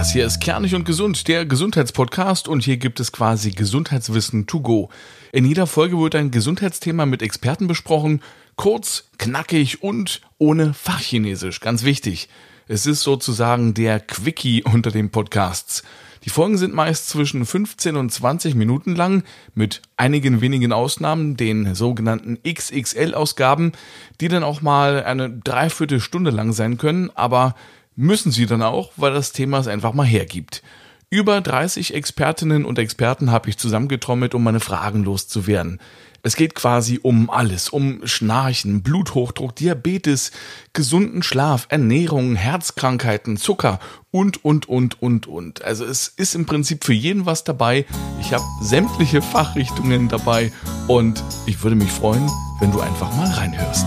hier ist Kernig und Gesund, der Gesundheitspodcast und hier gibt es quasi Gesundheitswissen to go. In jeder Folge wird ein Gesundheitsthema mit Experten besprochen, kurz, knackig und ohne Fachchinesisch, ganz wichtig. Es ist sozusagen der Quickie unter den Podcasts. Die Folgen sind meist zwischen 15 und 20 Minuten lang, mit einigen wenigen Ausnahmen, den sogenannten XXL-Ausgaben, die dann auch mal eine Dreiviertelstunde lang sein können, aber müssen sie dann auch, weil das Thema es einfach mal hergibt. Über 30 Expertinnen und Experten habe ich zusammengetrommelt, um meine Fragen loszuwerden. Es geht quasi um alles, um Schnarchen, Bluthochdruck, Diabetes, gesunden Schlaf, Ernährung, Herzkrankheiten, Zucker und, und, und, und, und. Also es ist im Prinzip für jeden was dabei. Ich habe sämtliche Fachrichtungen dabei und ich würde mich freuen, wenn du einfach mal reinhörst.